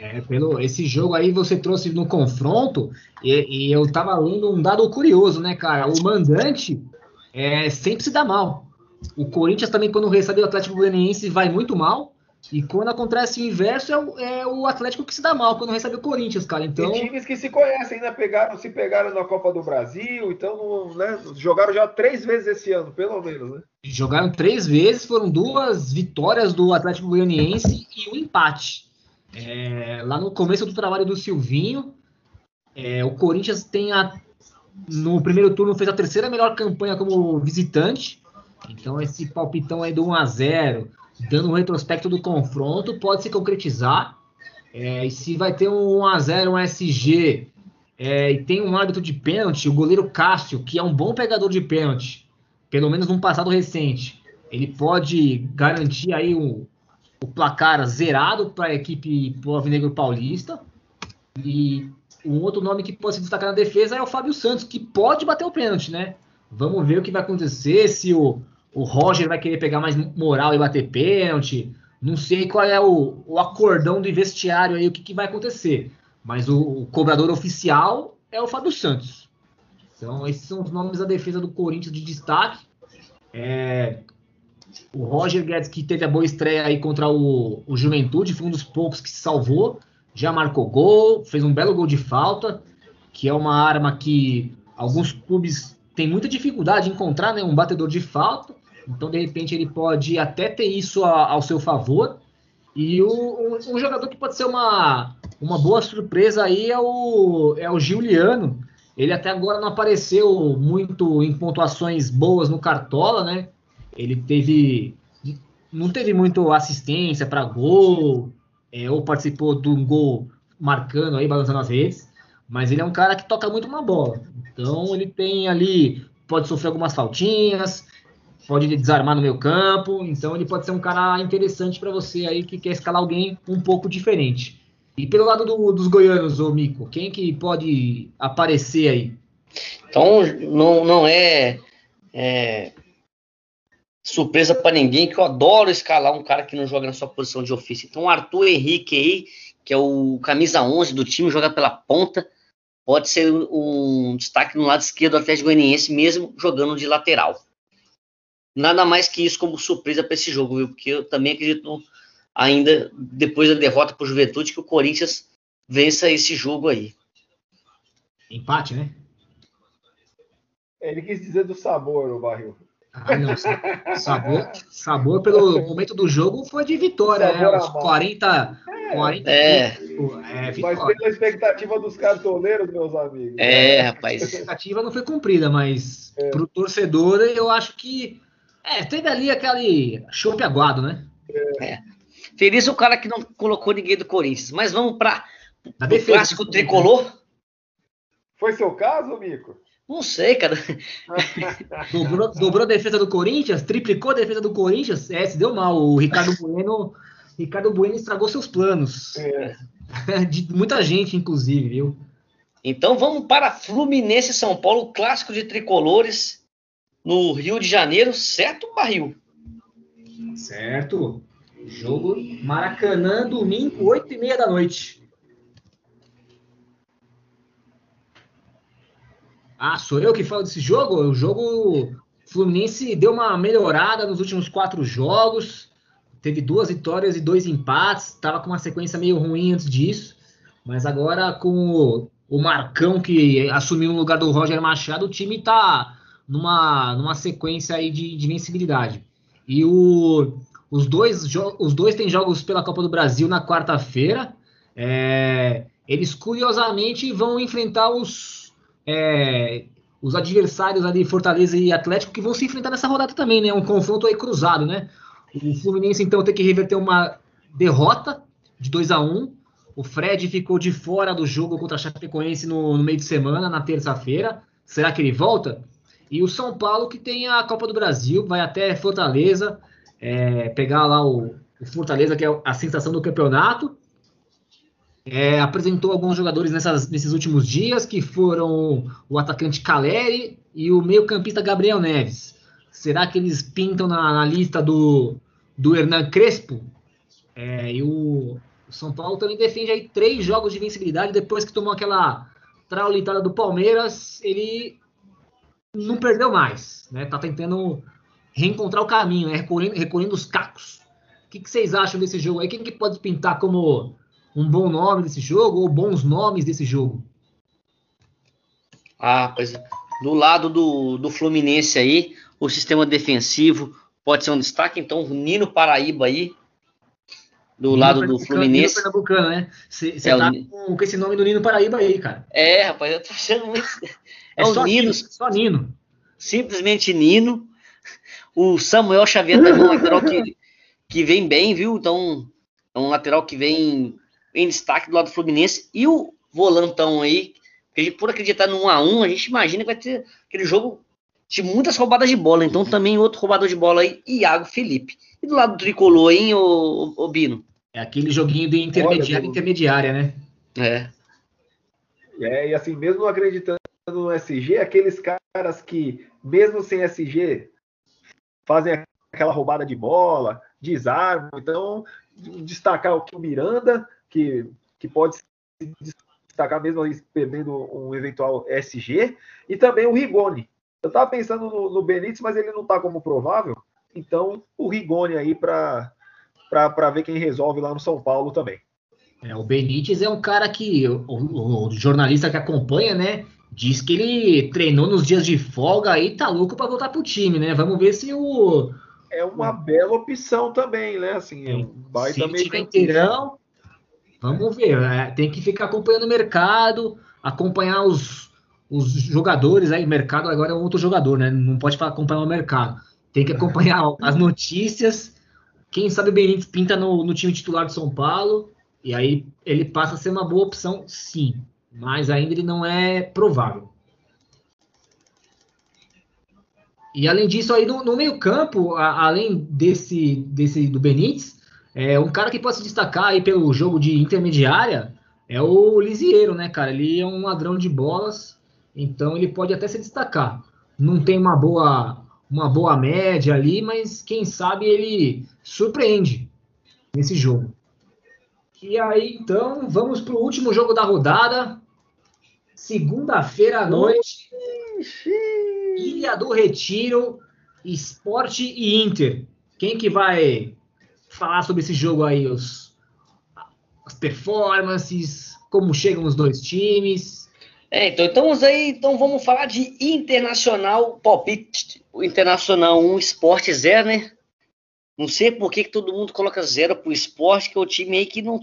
É, pelo esse jogo aí você trouxe no confronto e, e eu tava lendo um dado curioso, né, cara? O mandante é, sempre se dá mal. O Corinthians também, quando recebe o Atlético Goianiense, vai muito mal. E quando acontece o inverso, é o, é o, Atlético que se dá mal quando recebe o Corinthians, cara. Então... Tem times que se conhecem, ainda pegaram, se pegaram na Copa do Brasil, então né, jogaram já três vezes esse ano, pelo menos, né? Jogaram três vezes, foram duas vitórias do Atlético Goianiense e um empate. É, lá no começo do trabalho do Silvinho, é, o Corinthians tem a, no primeiro turno fez a terceira melhor campanha como visitante. Então esse palpitão aí do 1 a 0 dando um retrospecto do confronto, pode se concretizar. É, e se vai ter um 1x0, um SG, é, e tem um árbitro de pênalti, o goleiro Cássio, que é um bom pegador de pênalti, pelo menos num passado recente, ele pode garantir aí o placar zerado para a equipe pro Alvinegro Paulista. E um outro nome que pode se destacar na defesa é o Fábio Santos, que pode bater o pênalti, né? Vamos ver o que vai acontecer, se o, o Roger vai querer pegar mais moral e bater pênalti. Não sei qual é o, o acordão do vestiário aí, o que, que vai acontecer. Mas o, o, cobrador oficial é o Fábio Santos. Então, esses são os nomes da defesa do Corinthians de destaque. É, o Roger Guedes, que teve a boa estreia aí contra o, o Juventude, foi um dos poucos que se salvou. Já marcou gol, fez um belo gol de falta, que é uma arma que alguns clubes têm muita dificuldade de encontrar, né? Um batedor de falta. Então, de repente, ele pode até ter isso a, ao seu favor. E o, um, um, jogador que pode ser uma, uma boa surpresa aí é o, é o Giuliano. Ele até agora não apareceu muito em pontuações boas no Cartola, né? Ele teve. Não teve muito assistência para gol, é, ou participou de um gol marcando aí, balançando as redes. Mas ele é um cara que toca muito uma bola. Então ele tem ali. Pode sofrer algumas faltinhas, pode desarmar no meu campo, então ele pode ser um cara interessante para você aí que quer escalar alguém um pouco diferente. E pelo lado do, dos goianos, ô Mico, quem que pode aparecer aí? Então não, não é, é surpresa para ninguém que eu adoro escalar um cara que não joga na sua posição de ofício. Então o Arthur Henrique aí, que é o camisa 11 do time, joga pela ponta, pode ser um destaque no lado esquerdo do Atlético Goianiense mesmo jogando de lateral nada mais que isso como surpresa para esse jogo, viu? Porque eu também acredito ainda, depois da derrota para o Juventude, que o Corinthians vença esse jogo aí. Empate, né? Ele quis dizer do sabor, o barril. Ah, não. Sabor, sabor pelo momento do jogo foi de vitória, né? Os 40. É, 40 é. é mas pela expectativa dos cartoleiros, meus amigos. É, rapaz. A expectativa não foi cumprida, mas é. para o torcedor eu acho que é, teve ali aquele chope aguado, né? É. Feliz o cara que não colocou ninguém do Corinthians. Mas vamos para o clássico tricolor. Foi seu caso, Mico? Não sei, cara. dobrou, dobrou, a defesa do Corinthians, triplicou a defesa do Corinthians. É, se deu mal. O Ricardo Bueno, Ricardo Bueno estragou seus planos. É. De muita gente, inclusive, viu? Então vamos para Fluminense São Paulo, clássico de tricolores no Rio de Janeiro, certo, Barril? Certo. Jogo Maracanã, domingo, 8 e meia da noite. Ah, sou eu que falo desse jogo? O jogo Fluminense deu uma melhorada nos últimos quatro jogos. Teve duas vitórias e dois empates. Estava com uma sequência meio ruim antes disso. Mas agora com o, o Marcão que assumiu no lugar do Roger Machado, o time está numa, numa sequência aí de, de vencibilidade. E o, os, dois, os dois têm jogos pela Copa do Brasil na quarta-feira. É, eles curiosamente vão enfrentar os, é, os adversários ali, Fortaleza e Atlético, que vão se enfrentar nessa rodada também, né? Um confronto aí cruzado, né? O Fluminense então tem que reverter uma derrota de 2 a 1 um, O Fred ficou de fora do jogo contra a Chapecoense no, no meio de semana, na terça-feira. Será que ele volta? E o São Paulo, que tem a Copa do Brasil, vai até Fortaleza, é, pegar lá o, o, Fortaleza, que é a sensação do campeonato. É, apresentou alguns jogadores nessas, nesses últimos dias, que foram o atacante Caleri e o meio-campista Gabriel Neves. Será que eles pintam na, na lista do, do Hernan Crespo? É, e o, São Paulo também defende aí três jogos de vencibilidade depois que tomou aquela traulitada do Palmeiras, ele não perdeu mais, né? Tá tentando reencontrar o caminho, né? recolhendo, recolhendo os cacos. O que, que, vocês acham desse jogo aí? Quem que pode pintar como um bom nome desse jogo ou bons nomes desse jogo? Ah, pois é. Do lado do, do Fluminense aí, o sistema defensivo pode ser um destaque. Então, o Nino Paraíba aí, do Nino lado do Fluminense. Nino Pernambucano, né? Você é tá o... com, com, esse nome do Nino Paraíba aí, cara. É, rapaz, eu tô achando muito. É, é o Nino. Só Nino. Simplesmente Nino. O Samuel Xavier também é um lateral que, que vem bem, viu? Então, é um lateral que vem em destaque do lado do Fluminense. E o volantão aí, que a gente, por acreditar no 1x1, a gente imagina que vai ter aquele jogo de muitas roubadas de bola. Então, também outro roubador de bola aí, Iago Felipe. E do lado do tricolor, hein, ô, ô, Bino? É aquele joguinho de intermediária, intermediária, né? É. É, e assim, mesmo acreditando no SG, aqueles caras que, mesmo sem SG, fazem aquela roubada de bola, desarmam. Então, destacar o Miranda, que, que pode se destacar mesmo perdendo um eventual SG, e também o Rigoni. Eu estava pensando no, no Benítez, mas ele não está como provável. Então, o Rigoni aí para ver quem resolve lá no São Paulo também. É, o Benítez é um cara que o, o, o, jornalista que acompanha, né, diz que ele treinou nos dias de folga aí, tá louco para voltar pro time, né? Vamos ver se o é uma bela opção também, né? Assim, é um baita meio inteirão, vamos ver, é, tem que ficar acompanhando o mercado, acompanhar os, os jogadores aí, mercado agora é outro jogador, né? Não pode acompanhar o mercado. Tem que acompanhar as notícias. Quem sabe o Benítez pinta no, no time titular de São Paulo e aí ele passa a ser uma boa opção, sim mas ainda ele não é provável. E além disso, aí no, no meio-campo, além desse, desse do Benítez, é, um cara que pode se destacar aí pelo jogo de intermediária é o Lisieiro, né, cara? Ele é um ladrão de bolas, então ele pode até se destacar. Não tem uma boa, uma boa média ali, mas quem sabe ele surpreende nesse jogo. E aí, então, vamos para o último jogo da rodada, segunda-feira à noite, Ilha do Retiro, Esporte e Inter. Quem que vai falar sobre esse jogo aí? Os, as performances, como chegam os dois times? É, então, então, aí, então vamos falar de Internacional Palpite. O Internacional 1, Esporte 0, né? Não sei por que, que todo mundo coloca zero pro esporte, que é o time aí que não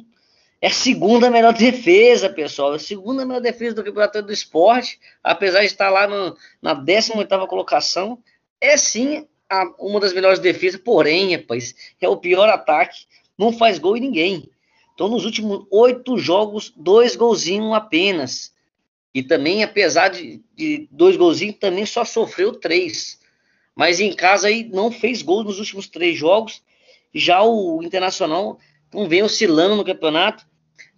é a segunda melhor defesa, pessoal. É a segunda melhor defesa do campeonato do esporte, apesar de estar lá no, na 18 colocação. É sim a, uma das melhores defesas, porém, rapaz, é o pior ataque. Não faz gol em ninguém. Então, nos últimos oito jogos, dois golzinhos apenas. E também, apesar de, de dois golzinhos, também só sofreu três. Mas em casa aí não fez gol nos últimos três jogos. Já o Internacional não vem oscilando no campeonato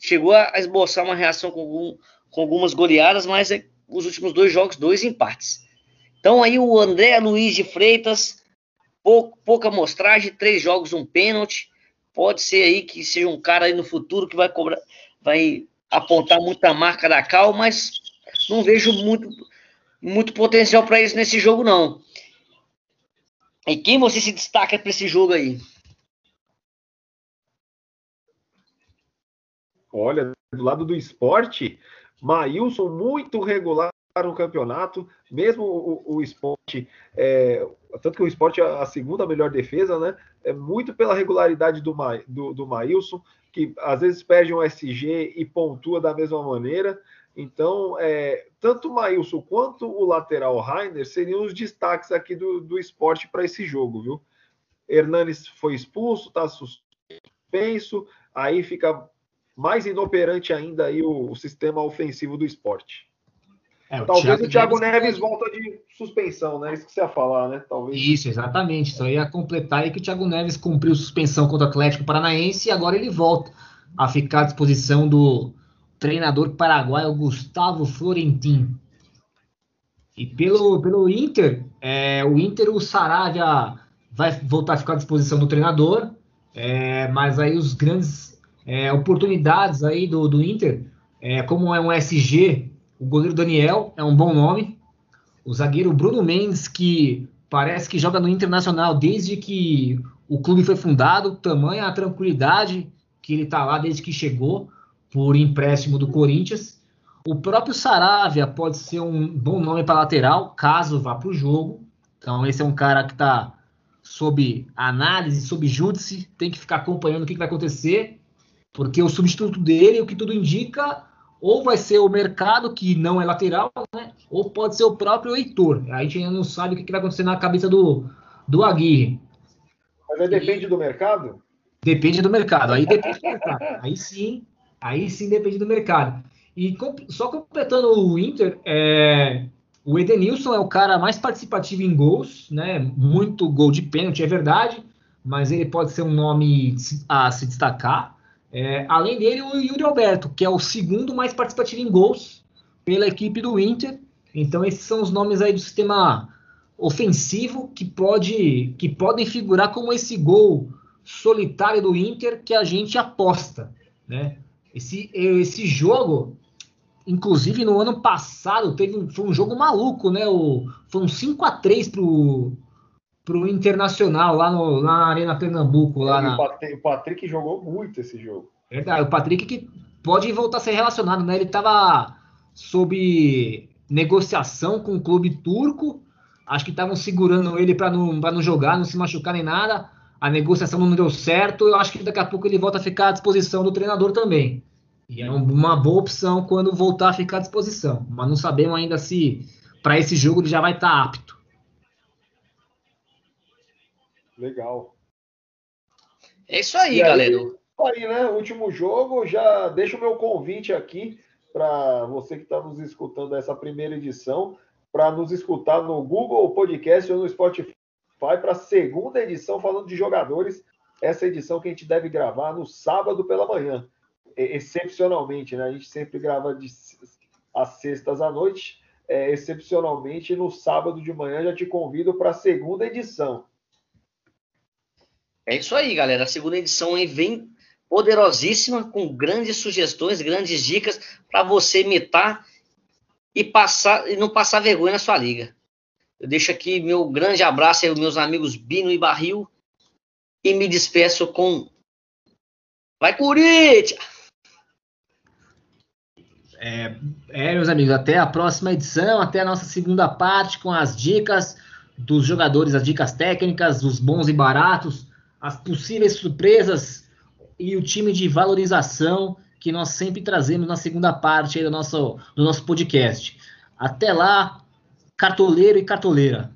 chegou a esboçar uma reação com, algum, com algumas goleadas, mas é, os últimos dois jogos, dois empates. Então aí o André Luiz de Freitas, pouco, pouca amostragem, três jogos, um pênalti. Pode ser aí que seja um cara aí no futuro que vai cobrar, vai apontar muita marca da Cal, mas não vejo muito, muito potencial para isso nesse jogo, não. E quem você se destaca para esse jogo aí? Olha, do lado do esporte, Maílson muito regular no campeonato, mesmo o, o esporte, é, tanto que o esporte é a segunda melhor defesa, né? É muito pela regularidade do, Ma, do, do Maílson, que às vezes perde um SG e pontua da mesma maneira. Então, é, tanto o Maílson quanto o lateral Rainer seriam os destaques aqui do, do esporte para esse jogo, viu? Hernanes foi expulso, está suspenso, aí fica mais inoperante ainda aí o, o sistema ofensivo do esporte. É, o Talvez Thiago o Thiago Neves, Neves volta de suspensão, né? Isso que você ia falar, né? Talvez. Isso, exatamente. Só ia completar aí que o Thiago Neves cumpriu suspensão contra o Atlético Paranaense e agora ele volta a ficar à disposição do treinador paraguaio Gustavo Florentin. E pelo, pelo Inter, é, o Inter, o Saravia vai voltar a ficar à disposição do treinador, é, mas aí os grandes é, oportunidades aí do, do Inter, é, como é um SG, o goleiro Daniel é um bom nome, o zagueiro Bruno Mendes, que parece que joga no Internacional desde que o clube foi fundado, tamanha a tranquilidade que ele está lá desde que chegou por empréstimo do Corinthians. O próprio Saravia pode ser um bom nome para lateral, caso vá para o jogo. Então, esse é um cara que está sob análise, sob júdice, tem que ficar acompanhando o que, que vai acontecer, porque o substituto dele, o que tudo indica, ou vai ser o mercado, que não é lateral, né? ou pode ser o próprio Heitor. A gente ainda não sabe o que, que vai acontecer na cabeça do, do Aguirre. Mas aí depende do mercado? Depende do mercado. Aí depende do mercado. Aí sim, aí sim depende do mercado. E só completando o Inter, é, o Edenilson é o cara mais participativo em gols, né? Muito gol de pênalti, é verdade, mas ele pode ser um nome a se destacar. É, além dele, o Yuri Alberto, que é o segundo mais participativo em gols pela equipe do Inter. Então, esses são os nomes aí do sistema ofensivo que, pode, que podem figurar como esse gol solitário do Inter que a gente aposta. Né? Esse, esse jogo Inclusive, no ano passado, teve, foi um jogo maluco, né? O, foi um 5 a 3 pro, pro Internacional lá, no, lá na Arena Pernambuco. Lá na... O Patrick jogou muito esse jogo. Verdade, o Patrick que pode voltar a ser relacionado, né? Ele estava sob negociação com o clube turco. Acho que estavam segurando ele para não, não jogar, não se machucar nem nada. A negociação não deu certo. Eu acho que daqui a pouco ele volta a ficar à disposição do treinador também. E é uma boa opção quando voltar a ficar à disposição. Mas não sabemos ainda se para esse jogo ele já vai estar tá apto. Legal. É isso aí, aí galera. Aí, né? Último jogo, já deixo o meu convite aqui para você que está nos escutando essa primeira edição, para nos escutar no Google Podcast ou no Spotify para a segunda edição falando de jogadores. Essa edição que a gente deve gravar no sábado pela manhã excepcionalmente, né? A gente sempre grava de, às sextas à noite. É, excepcionalmente, no sábado de manhã, já te convido para a segunda edição. É isso aí, galera. A segunda edição aí vem poderosíssima, com grandes sugestões, grandes dicas para você imitar e passar e não passar vergonha na sua liga. Eu deixo aqui meu grande abraço aos meus amigos Bino e Barril e me despeço com Vai Corinthians! É, é, meus amigos, até a próxima edição, até a nossa segunda parte com as dicas dos jogadores, as dicas técnicas, os bons e baratos, as possíveis surpresas e o time de valorização que nós sempre trazemos na segunda parte do nosso, do nosso podcast. Até lá, cartoleiro e cartoleira.